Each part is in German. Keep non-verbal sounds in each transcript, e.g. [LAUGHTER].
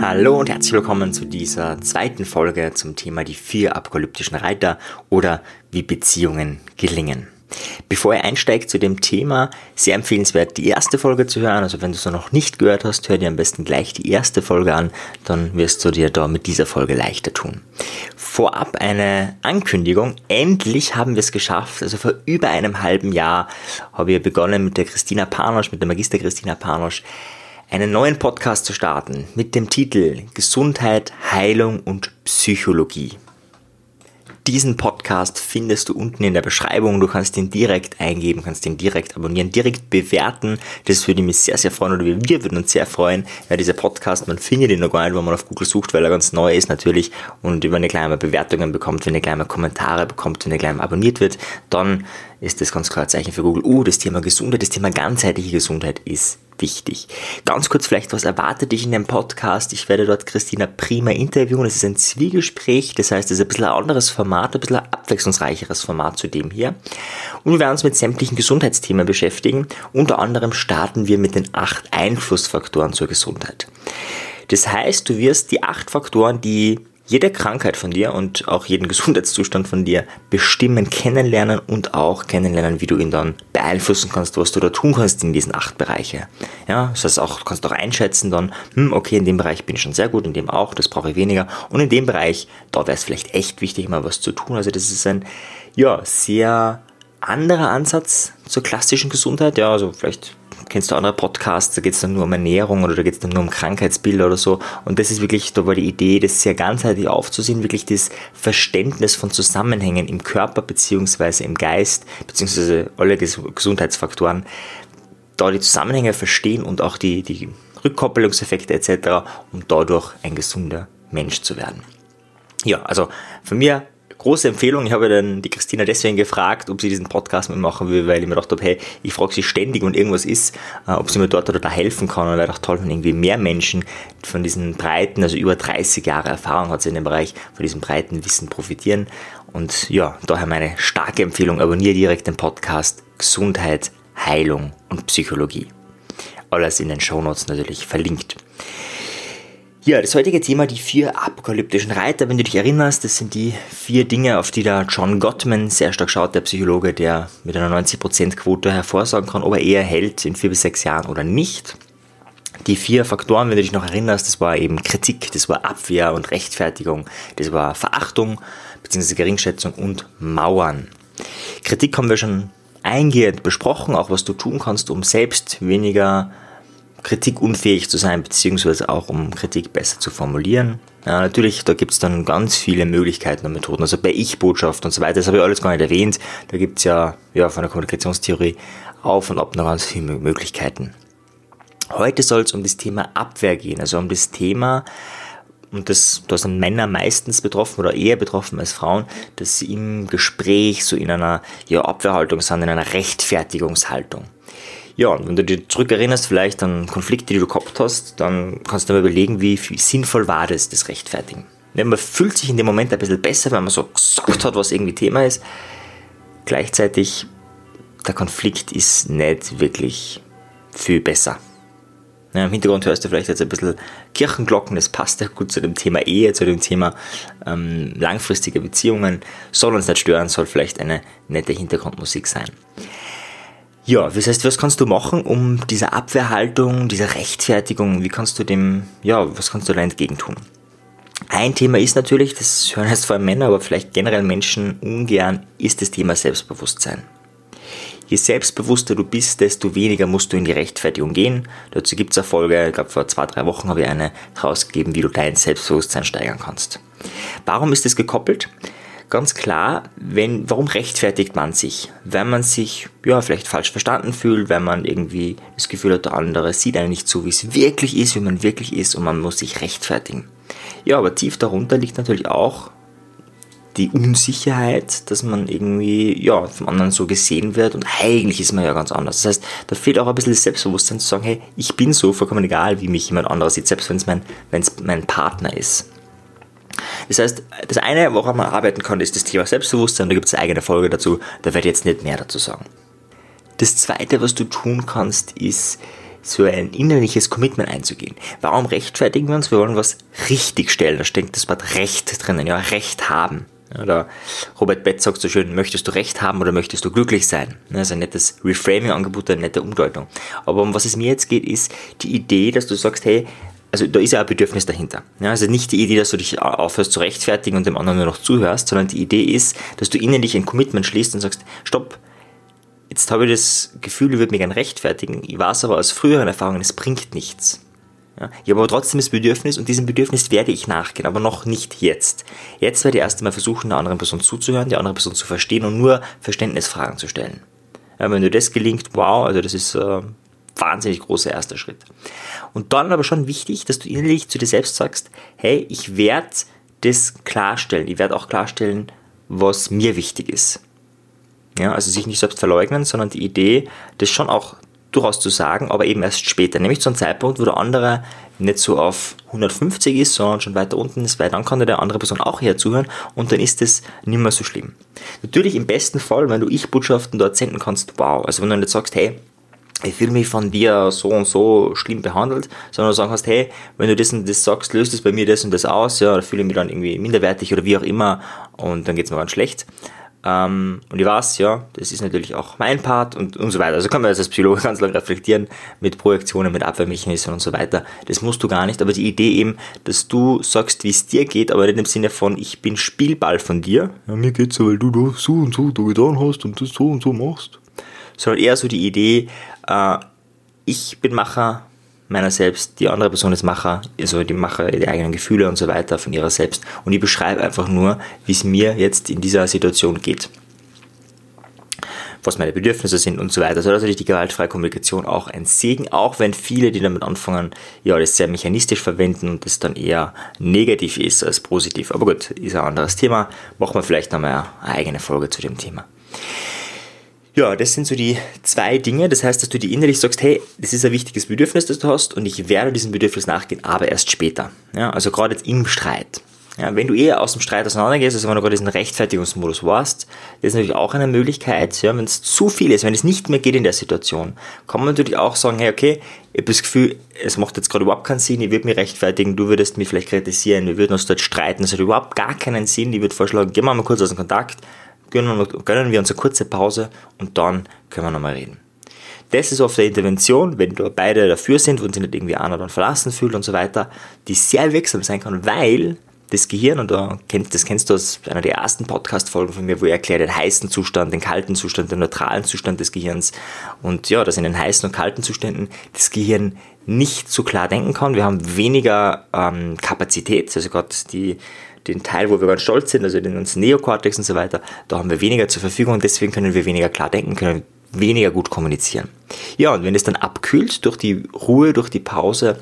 Hallo und herzlich willkommen zu dieser zweiten Folge zum Thema die vier apokalyptischen Reiter oder wie Beziehungen gelingen. Bevor ihr einsteigt zu dem Thema, sehr empfehlenswert, die erste Folge zu hören. Also wenn du es noch nicht gehört hast, hör dir am besten gleich die erste Folge an, dann wirst du dir da mit dieser Folge leichter tun. Vorab eine Ankündigung. Endlich haben wir es geschafft. Also vor über einem halben Jahr habe ich begonnen mit der Christina Panosch, mit der Magister Christina Panosch, einen neuen Podcast zu starten mit dem Titel Gesundheit, Heilung und Psychologie. Diesen Podcast findest du unten in der Beschreibung. Du kannst ihn direkt eingeben, kannst ihn direkt abonnieren, direkt bewerten. Das würde mich sehr, sehr freuen oder wir würden uns sehr freuen, weil dieser Podcast, man findet ihn noch gar nicht, wenn man auf Google sucht, weil er ganz neu ist natürlich und ihr gleich mal Bewertungen bekommt, wenn gleich mal Kommentare bekommt, wenn ihr mal abonniert wird, dann ist das ganz klar ein Zeichen für Google. Uh, das Thema Gesundheit, das Thema ganzheitliche Gesundheit ist wichtig. Ganz kurz vielleicht, was erwartet dich in dem Podcast? Ich werde dort Christina Prima interviewen. Es ist ein Zwiegespräch, das heißt, es ist ein bisschen ein anderes Format, ein bisschen ein abwechslungsreicheres Format zu dem hier. Und wir werden uns mit sämtlichen Gesundheitsthemen beschäftigen. Unter anderem starten wir mit den acht Einflussfaktoren zur Gesundheit. Das heißt, du wirst die acht Faktoren, die jede Krankheit von dir und auch jeden [LAUGHS] Gesundheitszustand von dir bestimmen, kennenlernen und auch kennenlernen, wie du ihn dann beeinflussen kannst, was du da tun kannst in diesen acht Bereiche. Ja, das heißt auch, du kannst auch einschätzen dann, hm, okay, in dem Bereich bin ich schon sehr gut, in dem auch, das brauche ich weniger und in dem Bereich, da wäre es vielleicht echt wichtig, mal was zu tun. Also das ist ein, ja, sehr anderer Ansatz zur klassischen Gesundheit. Ja, also vielleicht kennst du andere Podcasts, da geht es dann nur um Ernährung oder da geht es dann nur um Krankheitsbilder oder so. Und das ist wirklich, da war die Idee, das sehr ganzheitlich aufzusehen, wirklich das Verständnis von Zusammenhängen im Körper beziehungsweise im Geist, beziehungsweise alle Gesundheitsfaktoren, da die Zusammenhänge verstehen und auch die, die Rückkoppelungseffekte etc., um dadurch ein gesunder Mensch zu werden. Ja, also von mir große Empfehlung. Ich habe dann die Christina deswegen gefragt, ob sie diesen Podcast mitmachen will, weil ich mir gedacht habe, hey, ich frage sie ständig, wenn irgendwas ist, äh, ob sie mir dort oder da helfen kann. Und wäre doch toll, wenn irgendwie mehr Menschen von diesen breiten, also über 30 Jahre Erfahrung hat sie in dem Bereich, von diesem breiten Wissen profitieren. Und ja, daher meine starke Empfehlung, abonniere direkt den Podcast Gesundheit, Heilung und Psychologie. Alles in den Shownotes natürlich verlinkt. Ja, das heutige Thema, die vier apokalyptischen Reiter. Wenn du dich erinnerst, das sind die vier Dinge, auf die der John Gottman sehr stark schaut, der Psychologe, der mit einer 90% Quote hervorsagen kann, ob er eher hält in vier bis sechs Jahren oder nicht. Die vier Faktoren, wenn du dich noch erinnerst, das war eben Kritik, das war Abwehr und Rechtfertigung, das war Verachtung bzw. Geringschätzung und Mauern. Kritik haben wir schon eingehend besprochen, auch was du tun kannst, um selbst weniger kritikunfähig zu sein, beziehungsweise auch um Kritik besser zu formulieren. Ja, natürlich, da gibt es dann ganz viele Möglichkeiten und Methoden, also bei Ich-Botschaft und so weiter, das habe ich alles gar nicht erwähnt. Da gibt es ja, ja von der Kommunikationstheorie auf und ab noch ganz viele Möglichkeiten. Heute soll es um das Thema Abwehr gehen, also um das Thema, und das, da sind Männer meistens betroffen oder eher betroffen als Frauen, dass sie im Gespräch so in einer ja, Abwehrhaltung sind, in einer Rechtfertigungshaltung. Ja, und wenn du dich zurückerinnerst, vielleicht an Konflikte, die du gehabt hast, dann kannst du mal überlegen, wie, sinnvoll war das, das Rechtfertigen. Ja, man fühlt sich in dem Moment ein bisschen besser, wenn man so gesagt hat, was irgendwie Thema ist. Gleichzeitig, der Konflikt ist nicht wirklich viel besser. Ja, Im Hintergrund hörst du vielleicht jetzt ein bisschen Kirchenglocken, das passt ja gut zu dem Thema Ehe, zu dem Thema ähm, langfristige Beziehungen. Soll uns nicht stören, soll vielleicht eine nette Hintergrundmusik sein. Ja, das heißt, was kannst du machen, um diese Abwehrhaltung, diese Rechtfertigung, wie kannst du dem, ja, was kannst du da entgegentun? Ein Thema ist natürlich, das hören jetzt vor allem Männer, aber vielleicht generell Menschen ungern, ist das Thema Selbstbewusstsein. Je selbstbewusster du bist, desto weniger musst du in die Rechtfertigung gehen. Dazu gibt es eine Folge, ich glaube vor zwei, drei Wochen habe ich eine rausgegeben, wie du dein Selbstbewusstsein steigern kannst. Warum ist das gekoppelt? Ganz klar, wenn, warum rechtfertigt man sich? Wenn man sich, ja, vielleicht falsch verstanden fühlt, wenn man irgendwie das Gefühl hat, der andere sieht einen nicht so, wie es wirklich ist, wie man wirklich ist und man muss sich rechtfertigen. Ja, aber tief darunter liegt natürlich auch die Unsicherheit, dass man irgendwie, ja, vom anderen so gesehen wird und eigentlich ist man ja ganz anders. Das heißt, da fehlt auch ein bisschen das Selbstbewusstsein zu sagen, hey, ich bin so vollkommen egal, wie mich jemand anderes sieht, selbst wenn es mein, mein Partner ist. Das heißt, das eine, woran man arbeiten kann, ist das Thema Selbstbewusstsein. Da gibt es eine eigene Folge dazu. Da werde ich jetzt nicht mehr dazu sagen. Das zweite, was du tun kannst, ist so ein innerliches Commitment einzugehen. Warum rechtfertigen wir uns? Wir wollen was richtig stellen. Da steckt das Wort Recht drinnen, ja, Recht haben. Oder Robert Betz sagt so schön, möchtest du Recht haben oder möchtest du glücklich sein? Das ist ein nettes Reframing-Angebot, eine nette Umdeutung. Aber um was es mir jetzt geht, ist die Idee, dass du sagst, hey, also da ist ja ein Bedürfnis dahinter. Ja, also nicht die Idee, dass du dich aufhörst zu rechtfertigen und dem anderen nur noch zuhörst, sondern die Idee ist, dass du innerlich ein Commitment schließt und sagst, stopp, jetzt habe ich das Gefühl, ich würde mich gerne rechtfertigen, ich weiß aber aus früheren Erfahrungen, es bringt nichts. Ja, ich habe aber trotzdem das Bedürfnis und diesem Bedürfnis werde ich nachgehen, aber noch nicht jetzt. Jetzt werde ich erst einmal versuchen, der anderen Person zuzuhören, die andere Person zu verstehen und nur Verständnisfragen zu stellen. Ja, wenn dir das gelingt, wow, also das ist äh, wahnsinnig großer erster Schritt. Und dann aber schon wichtig, dass du innerlich zu dir selbst sagst, hey, ich werde das klarstellen. Ich werde auch klarstellen, was mir wichtig ist. Ja, also sich nicht selbst verleugnen, sondern die Idee, das schon auch durchaus zu sagen, aber eben erst später, nämlich zu einem Zeitpunkt, wo der andere nicht so auf 150 ist, sondern schon weiter unten ist, weil dann kann der andere Person auch hier zuhören und dann ist es nicht mehr so schlimm. Natürlich im besten Fall, wenn du Ich-Botschaften dort senden kannst, wow, also wenn du nicht sagst, hey, ich fühle mich von dir so und so schlimm behandelt, sondern du sagen kannst, hey, wenn du das und das sagst, löst es bei mir das und das aus, ja, da fühle ich mich dann irgendwie minderwertig oder wie auch immer und dann geht es mir ganz schlecht. Ähm, und ich weiß, ja, das ist natürlich auch mein Part und, und so weiter. Also kann man das als Psychologe [LAUGHS] ganz lange reflektieren mit Projektionen, mit Abwehrmechanismen und so weiter. Das musst du gar nicht, aber die Idee eben, dass du sagst, wie es dir geht, aber nicht im Sinne von, ich bin Spielball von dir. Ja, mir geht's so, weil du das so und so da getan hast und das so und so machst. Sondern eher so die Idee, äh, ich bin Macher meiner selbst, die andere Person ist Macher, also die Macher die eigenen Gefühle und so weiter von ihrer selbst. Und ich beschreibe einfach nur, wie es mir jetzt in dieser Situation geht. Was meine Bedürfnisse sind und so weiter. Also natürlich die gewaltfreie Kommunikation auch ein Segen, auch wenn viele, die damit anfangen, ja, das sehr mechanistisch verwenden und das dann eher negativ ist als positiv. Aber gut, ist ein anderes Thema. Machen wir vielleicht nochmal eine eigene Folge zu dem Thema. Ja, das sind so die zwei Dinge. Das heißt, dass du dir innerlich sagst, hey, das ist ein wichtiges Bedürfnis, das du hast und ich werde diesem Bedürfnis nachgehen, aber erst später. Ja, also gerade jetzt im Streit. Ja, wenn du eher aus dem Streit auseinandergehst, also wenn du gerade diesen Rechtfertigungsmodus warst, das ist natürlich auch eine Möglichkeit, ja, wenn es zu viel ist, wenn es nicht mehr geht in der Situation, kann man natürlich auch sagen, hey, okay, ich habe das Gefühl, es macht jetzt gerade überhaupt keinen Sinn, ich würde mich rechtfertigen, du würdest mich vielleicht kritisieren, wir würden uns dort streiten, es hat überhaupt gar keinen Sinn, ich würde vorschlagen, gehen wir mal kurz aus dem Kontakt, gönnen, gönnen wir uns eine kurze Pause und dann können wir nochmal reden. Das ist oft eine Intervention, wenn beide dafür sind und sich nicht irgendwie einer dann verlassen fühlt und so weiter, die sehr wirksam sein kann, weil das Gehirn, und das kennst du aus einer der ersten Podcast-Folgen von mir, wo ich erkläre den heißen Zustand, den kalten Zustand, den neutralen Zustand des Gehirns. Und ja, dass in den heißen und kalten Zuständen das Gehirn nicht so klar denken kann. Wir haben weniger ähm, Kapazität, also gerade die, den Teil, wo wir ganz stolz sind, also den ganzen Neokortex und so weiter, da haben wir weniger zur Verfügung und deswegen können wir weniger klar denken, können weniger gut kommunizieren. Ja, und wenn es dann abkühlt durch die Ruhe, durch die Pause,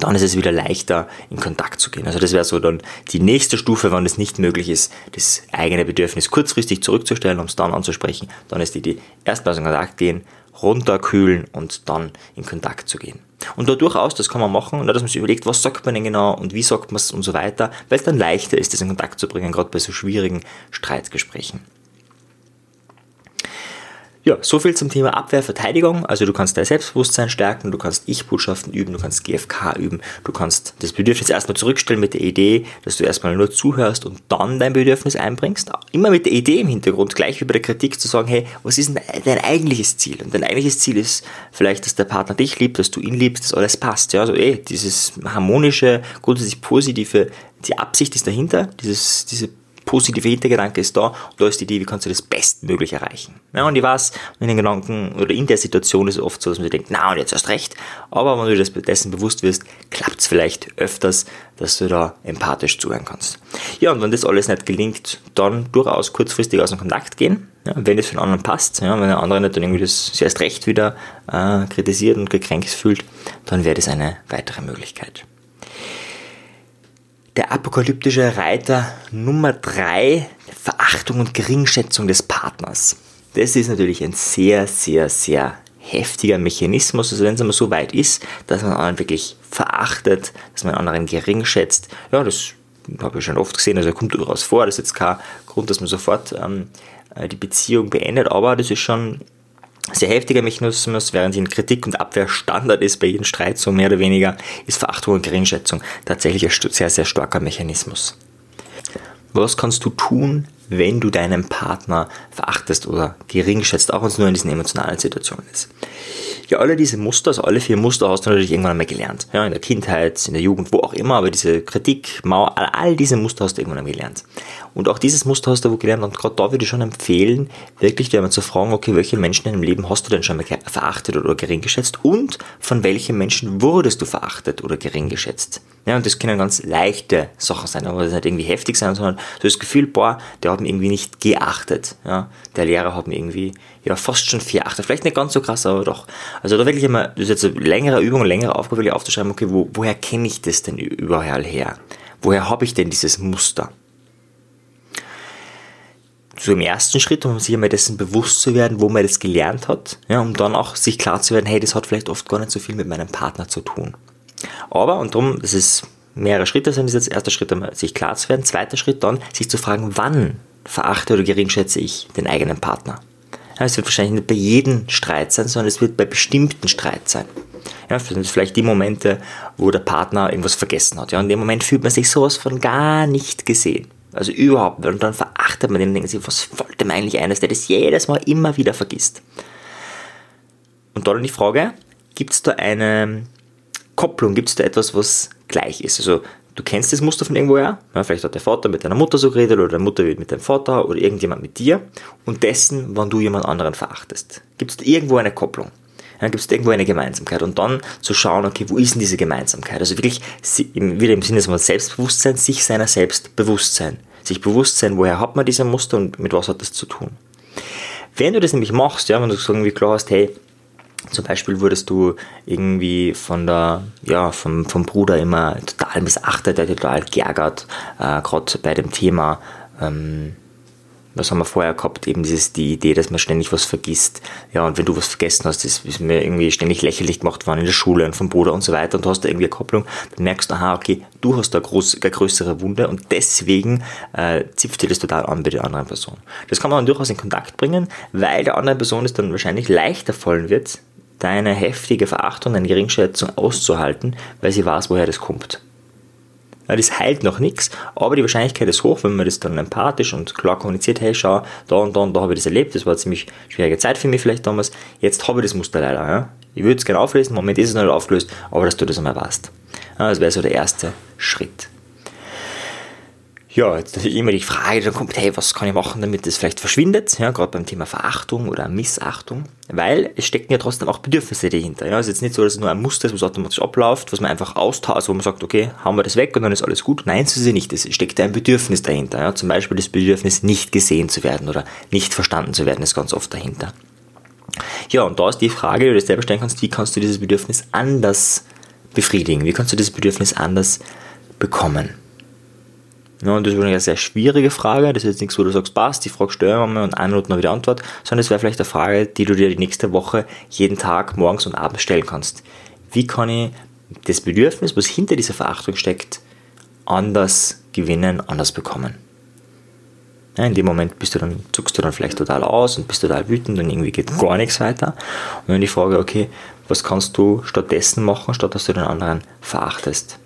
dann ist es wieder leichter, in Kontakt zu gehen. Also das wäre so dann die nächste Stufe, wenn es nicht möglich ist, das eigene Bedürfnis kurzfristig zurückzustellen, um es dann anzusprechen. Dann ist die Idee, erstmal in Kontakt gehen, runterkühlen und dann in Kontakt zu gehen. Und da durchaus, das kann man machen, dass man sich überlegt, was sagt man denn genau und wie sagt man es und so weiter, weil es dann leichter ist, das in Kontakt zu bringen, gerade bei so schwierigen Streitgesprächen. Ja, so viel zum Thema Abwehrverteidigung. Also du kannst dein Selbstbewusstsein stärken, du kannst Ich-Botschaften üben, du kannst GFK üben, du kannst das Bedürfnis erstmal zurückstellen mit der Idee, dass du erstmal nur zuhörst und dann dein Bedürfnis einbringst. Immer mit der Idee im Hintergrund, gleich bei der Kritik zu sagen, hey, was ist denn dein eigentliches Ziel? Und dein eigentliches Ziel ist vielleicht, dass der Partner dich liebt, dass du ihn liebst, dass alles passt. Ja, also eh, dieses harmonische, grundsätzlich positive, die Absicht ist dahinter, dieses, diese positive Hintergedanke ist da und da ist die Idee, wie kannst du das bestmöglich erreichen. Ja, und ich weiß, in den Gedanken oder in der Situation ist es oft so, dass man sich denkt, na und jetzt hast recht, aber wenn du dir dessen bewusst wirst, klappt es vielleicht öfters, dass du da empathisch zuhören kannst. Ja, und wenn das alles nicht gelingt, dann durchaus kurzfristig aus dem Kontakt gehen, ja, wenn es für den anderen passt, ja, wenn der andere nicht dann irgendwie das erst recht wieder äh, kritisiert und gekränkt fühlt, dann wäre das eine weitere Möglichkeit. Der apokalyptische Reiter Nummer 3, Verachtung und Geringschätzung des Partners. Das ist natürlich ein sehr, sehr, sehr heftiger Mechanismus, also wenn es einmal so weit ist, dass man anderen wirklich verachtet, dass man anderen gering schätzt, ja, das habe ich schon oft gesehen, also kommt durchaus vor, das ist jetzt kein Grund, dass man sofort ähm, äh, die Beziehung beendet, aber das ist schon sehr heftiger Mechanismus, während in Kritik und Abwehr Standard ist bei jedem Streit, so mehr oder weniger, ist Verachtung und Geringschätzung tatsächlich ein sehr, sehr starker Mechanismus. Was kannst du tun, wenn du deinen Partner verachtest oder geringschätzt, auch wenn es nur in diesen emotionalen Situationen ist? Ja, alle diese Muster, also alle vier Muster hast du natürlich irgendwann einmal gelernt. Ja, in der Kindheit, in der Jugend, wo auch immer, aber diese Kritik, Mauer, all diese Muster hast du irgendwann einmal gelernt. Und auch dieses Muster hast du gelernt und gerade da würde ich schon empfehlen, wirklich dir mal zu fragen, okay, welche Menschen in deinem Leben hast du denn schon mal verachtet oder gering geschätzt und von welchen Menschen wurdest du verachtet oder gering geschätzt? Ja, und das können ganz leichte Sachen sein, aber das nicht irgendwie heftig sein, sondern so das Gefühl, boah, der hat mich irgendwie nicht geachtet. Ja, der Lehrer hat mich irgendwie ja, fast schon verachtet. Vielleicht nicht ganz so krass, aber doch. Also da wirklich immer, das ist jetzt eine längere Übung, eine längere Aufgabe, wirklich aufzuschreiben, okay, wo, woher kenne ich das denn überall her? Woher habe ich denn dieses Muster? So im ersten Schritt, um sich einmal dessen bewusst zu werden, wo man das gelernt hat, ja, um dann auch sich klar zu werden, hey, das hat vielleicht oft gar nicht so viel mit meinem Partner zu tun. Aber, und darum, das ist mehrere Schritte sind das jetzt. Erster Schritt, sich klar zu werden. Zweiter Schritt dann, sich zu fragen, wann verachte oder geringschätze ich den eigenen Partner. Ja, es wird wahrscheinlich nicht bei jedem Streit sein, sondern es wird bei bestimmten Streit sein. Ja, vielleicht die Momente, wo der Partner irgendwas vergessen hat. Ja, in dem Moment fühlt man sich sowas von gar nicht gesehen. Also überhaupt. Und dann verachtet man den und denkt sich, was wollte man eigentlich eines, der das jedes Mal immer wieder vergisst. Und dann die Frage, gibt es da eine Kopplung, gibt es da etwas, was gleich ist? Also du kennst das Muster von irgendwoher, ja, vielleicht hat der Vater mit deiner Mutter so geredet oder deine Mutter mit deinem Vater oder irgendjemand mit dir und dessen, wann du jemand anderen verachtest. Gibt es irgendwo eine Kopplung? Ja, gibt es irgendwo eine Gemeinsamkeit und dann zu schauen, okay, wo ist denn diese Gemeinsamkeit? Also wirklich wieder im Sinne von Selbstbewusstsein, sich seiner selbst bewusst sein. Sich bewusst sein, woher hat man diese Muster und mit was hat das zu tun. Wenn du das nämlich machst, ja, wenn du so irgendwie klar hast, hey, zum Beispiel wurdest du irgendwie von der, ja, vom, vom Bruder immer total missachtet, der total geärgert, äh, gerade bei dem Thema, ähm, was haben wir vorher gehabt, eben dieses, die Idee, dass man ständig was vergisst. Ja, und wenn du was vergessen hast, das ist mir irgendwie ständig lächerlich gemacht worden in der Schule und vom Bruder und so weiter und du hast da irgendwie eine Kopplung, dann merkst du, aha, okay, du hast da groß, eine größere Wunde und deswegen äh, zipft dir das total an bei der anderen Person. Das kann man dann durchaus in Kontakt bringen, weil der anderen Person es dann wahrscheinlich leichter fallen wird, deine heftige Verachtung, deine Geringschätzung auszuhalten, weil sie weiß, woher das kommt. Das heilt noch nichts, aber die Wahrscheinlichkeit ist hoch, wenn man das dann empathisch und klar kommuniziert, hey, schau, da und da und da habe ich das erlebt, das war eine ziemlich schwierige Zeit für mich vielleicht damals, jetzt habe ich das Muster leider. Ja? Ich würde es gerne auflösen, im Moment ist es noch nicht aufgelöst, aber dass du das einmal weißt. Das wäre so der erste Schritt ja, jetzt natürlich immer die Frage, dann kommt, hey, was kann ich machen, damit das vielleicht verschwindet? Ja, gerade beim Thema Verachtung oder Missachtung, weil es stecken ja trotzdem auch Bedürfnisse dahinter. Ja, es ist jetzt nicht so, dass es nur ein Muster ist, was automatisch abläuft, was man einfach austauscht, wo man sagt, okay, haben wir das weg und dann ist alles gut. Nein, so ist es nicht. Es steckt ein Bedürfnis dahinter. Ja, zum Beispiel das Bedürfnis, nicht gesehen zu werden oder nicht verstanden zu werden, ist ganz oft dahinter. Ja, und da ist die Frage, die du dir selber stellen kannst, wie kannst du dieses Bedürfnis anders befriedigen? Wie kannst du dieses Bedürfnis anders bekommen? Ja, und das ist eine sehr schwierige Frage. Das ist jetzt nichts, wo du sagst, passt, die Frage stellen wir und eine Minute noch wieder Antwort, sondern es wäre vielleicht eine Frage, die du dir die nächste Woche jeden Tag morgens und abends stellen kannst. Wie kann ich das Bedürfnis, was hinter dieser Verachtung steckt, anders gewinnen, anders bekommen? Ja, in dem Moment bist du dann, zuckst du dann vielleicht total aus und bist total wütend und irgendwie geht gar nichts weiter. Und dann die Frage, okay, was kannst du stattdessen machen, statt dass du den anderen verachtest?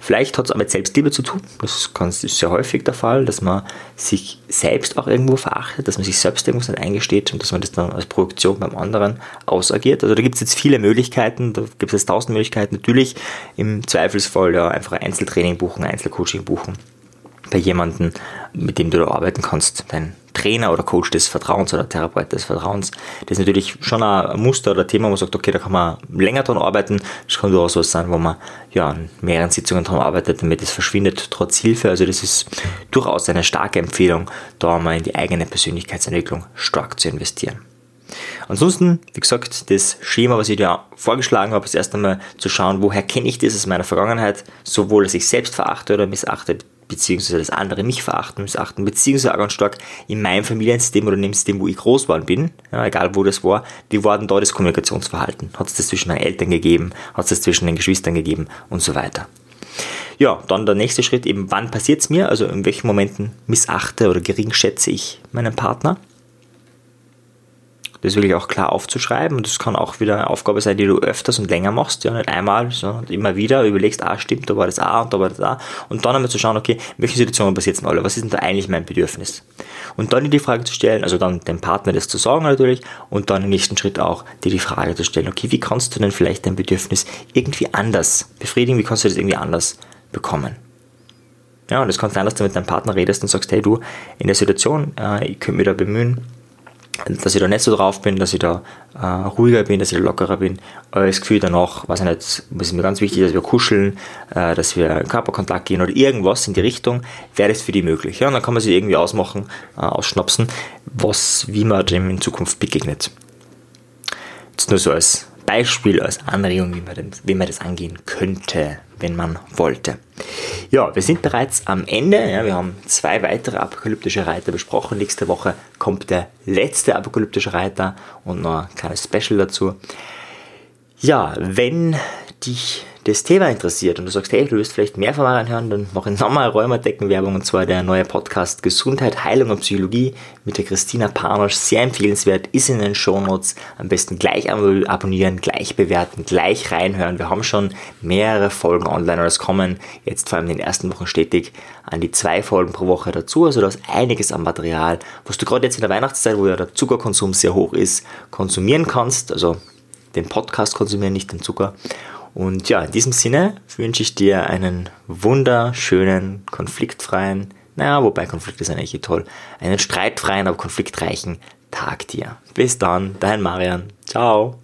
Vielleicht hat es auch mit Selbstliebe zu tun. Das ist sehr häufig der Fall, dass man sich selbst auch irgendwo verachtet, dass man sich selbst irgendwas nicht eingesteht und dass man das dann als Projektion beim anderen ausagiert. Also da gibt es jetzt viele Möglichkeiten, da gibt es jetzt tausend Möglichkeiten. Natürlich im Zweifelsfall ja einfach ein Einzeltraining buchen, Einzelcoaching buchen bei jemandem, mit dem du da arbeiten kannst, dein Trainer oder Coach des Vertrauens oder Therapeut des Vertrauens. Das ist natürlich schon ein Muster oder Thema, wo man sagt, okay, da kann man länger dran arbeiten. Das kann durchaus was sein, wo man ja in mehreren Sitzungen dran arbeitet, damit es verschwindet, trotz Hilfe. Also das ist durchaus eine starke Empfehlung, da mal in die eigene Persönlichkeitsentwicklung stark zu investieren. Ansonsten, wie gesagt, das Schema, was ich dir vorgeschlagen habe, ist erst einmal zu schauen, woher kenne ich das aus meiner Vergangenheit, sowohl dass ich selbst verachte oder missachte, beziehungsweise dass andere mich verachten, missachten, beziehungsweise auch ganz stark in meinem Familiensystem oder in dem System, wo ich groß geworden bin, ja, egal wo das war, wie war denn da das Kommunikationsverhalten? Hat es das zwischen meinen Eltern gegeben? Hat es das zwischen den Geschwistern gegeben? Und so weiter. Ja, dann der nächste Schritt eben, wann passiert es mir? Also in welchen Momenten missachte oder geringschätze ich meinen Partner? Das wirklich auch klar aufzuschreiben. Und das kann auch wieder eine Aufgabe sein, die du öfters und länger machst, ja, nicht einmal, sondern immer wieder überlegst, ah, stimmt, da war das A und da war das A. Und dann einmal zu schauen, okay, in welchen Situationen passiert denn alle? Was ist denn da eigentlich mein Bedürfnis? Und dann die Frage zu stellen, also dann dem Partner das zu sagen natürlich und dann im nächsten Schritt auch dir die Frage zu stellen, okay, wie kannst du denn vielleicht dein Bedürfnis irgendwie anders befriedigen? Wie kannst du das irgendwie anders bekommen? Ja, und es kann sein, dass du mit deinem Partner redest und sagst, hey du, in der Situation, äh, ich könnte mich da bemühen, dass ich da nicht so drauf bin, dass ich da äh, ruhiger bin, dass ich da lockerer bin. Aber das Gefühl danach, weiß ich nicht, ist mir ganz wichtig, dass wir kuscheln, äh, dass wir in Körperkontakt gehen oder irgendwas in die Richtung, wäre das für die möglich. Ja? Und dann kann man sich irgendwie ausmachen, äh, ausschnapsen, was, wie man dem in Zukunft begegnet. Das nur so als Beispiel, als Anregung, wie man, dem, wie man das angehen könnte, wenn man wollte. Ja, wir sind bereits am Ende. Ja, wir haben zwei weitere apokalyptische Reiter besprochen. Nächste Woche kommt der letzte apokalyptische Reiter und noch ein kleines Special dazu. Ja, wenn dich das Thema interessiert und du sagst, hey, du willst vielleicht mehr von mir hören, dann mache ich nochmal Rheumadeckenwerbung und zwar der neue Podcast Gesundheit, Heilung und Psychologie mit der Christina Panosch. Sehr empfehlenswert, ist in den Shownotes. Am besten gleich abonnieren, gleich bewerten, gleich reinhören. Wir haben schon mehrere Folgen online und es kommen jetzt vor allem in den ersten Wochen stetig an die zwei Folgen pro Woche dazu. Also da ist einiges an Material, was du gerade jetzt in der Weihnachtszeit, wo ja der Zuckerkonsum sehr hoch ist, konsumieren kannst. Also den Podcast konsumieren, nicht den Zucker. Und ja, in diesem Sinne wünsche ich dir einen wunderschönen, konfliktfreien, naja, wobei Konflikt ist eigentlich toll, einen streitfreien, aber konfliktreichen Tag dir. Bis dann, dein Marian. Ciao.